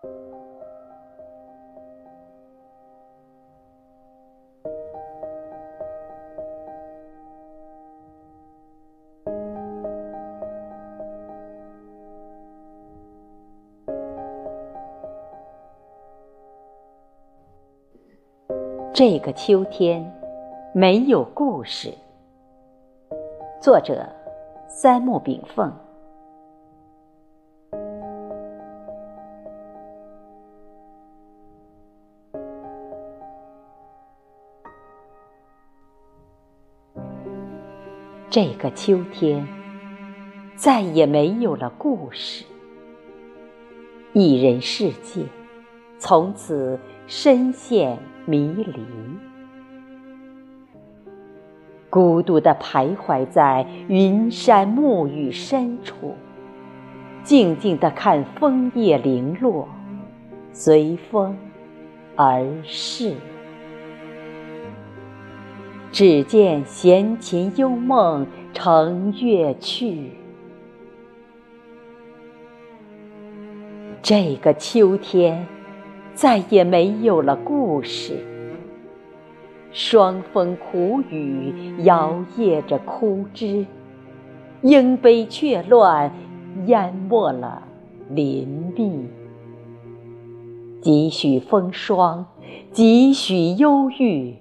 这个秋天没有故事。作者：三木炳凤。这个秋天再也没有了故事，一人世界从此深陷。迷离，孤独的徘徊在云山暮雨深处，静静的看枫叶零落，随风而逝。只见闲琴幽梦乘月去。这个秋天。再也没有了故事，霜风苦雨摇曳着枯枝，莺悲雀乱淹没了林密，几许风霜，几许忧郁，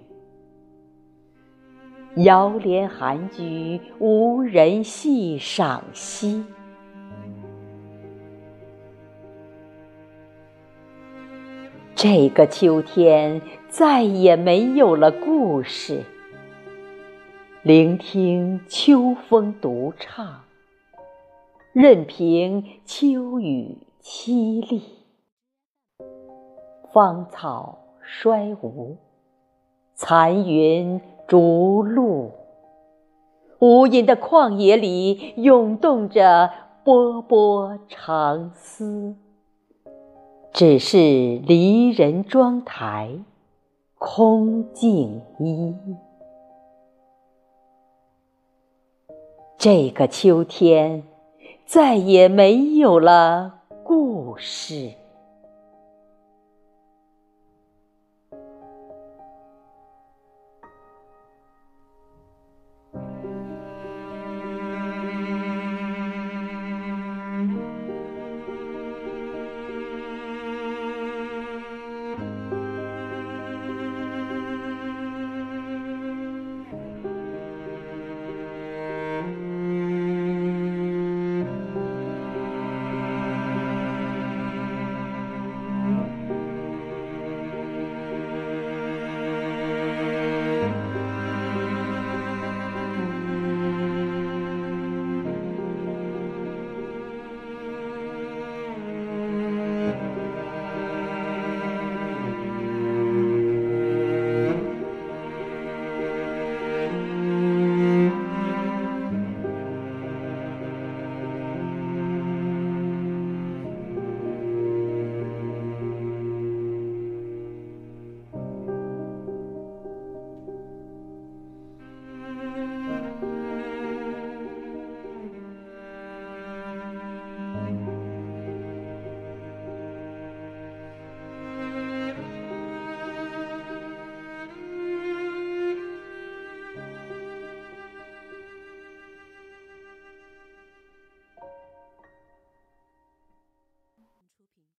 遥怜寒居，无人细赏析。这个秋天再也没有了故事，聆听秋风独唱，任凭秋雨凄厉，芳草衰无，残云逐鹿，无垠的旷野里涌动着波波长丝。只是离人妆台空净衣。这个秋天再也没有了故事。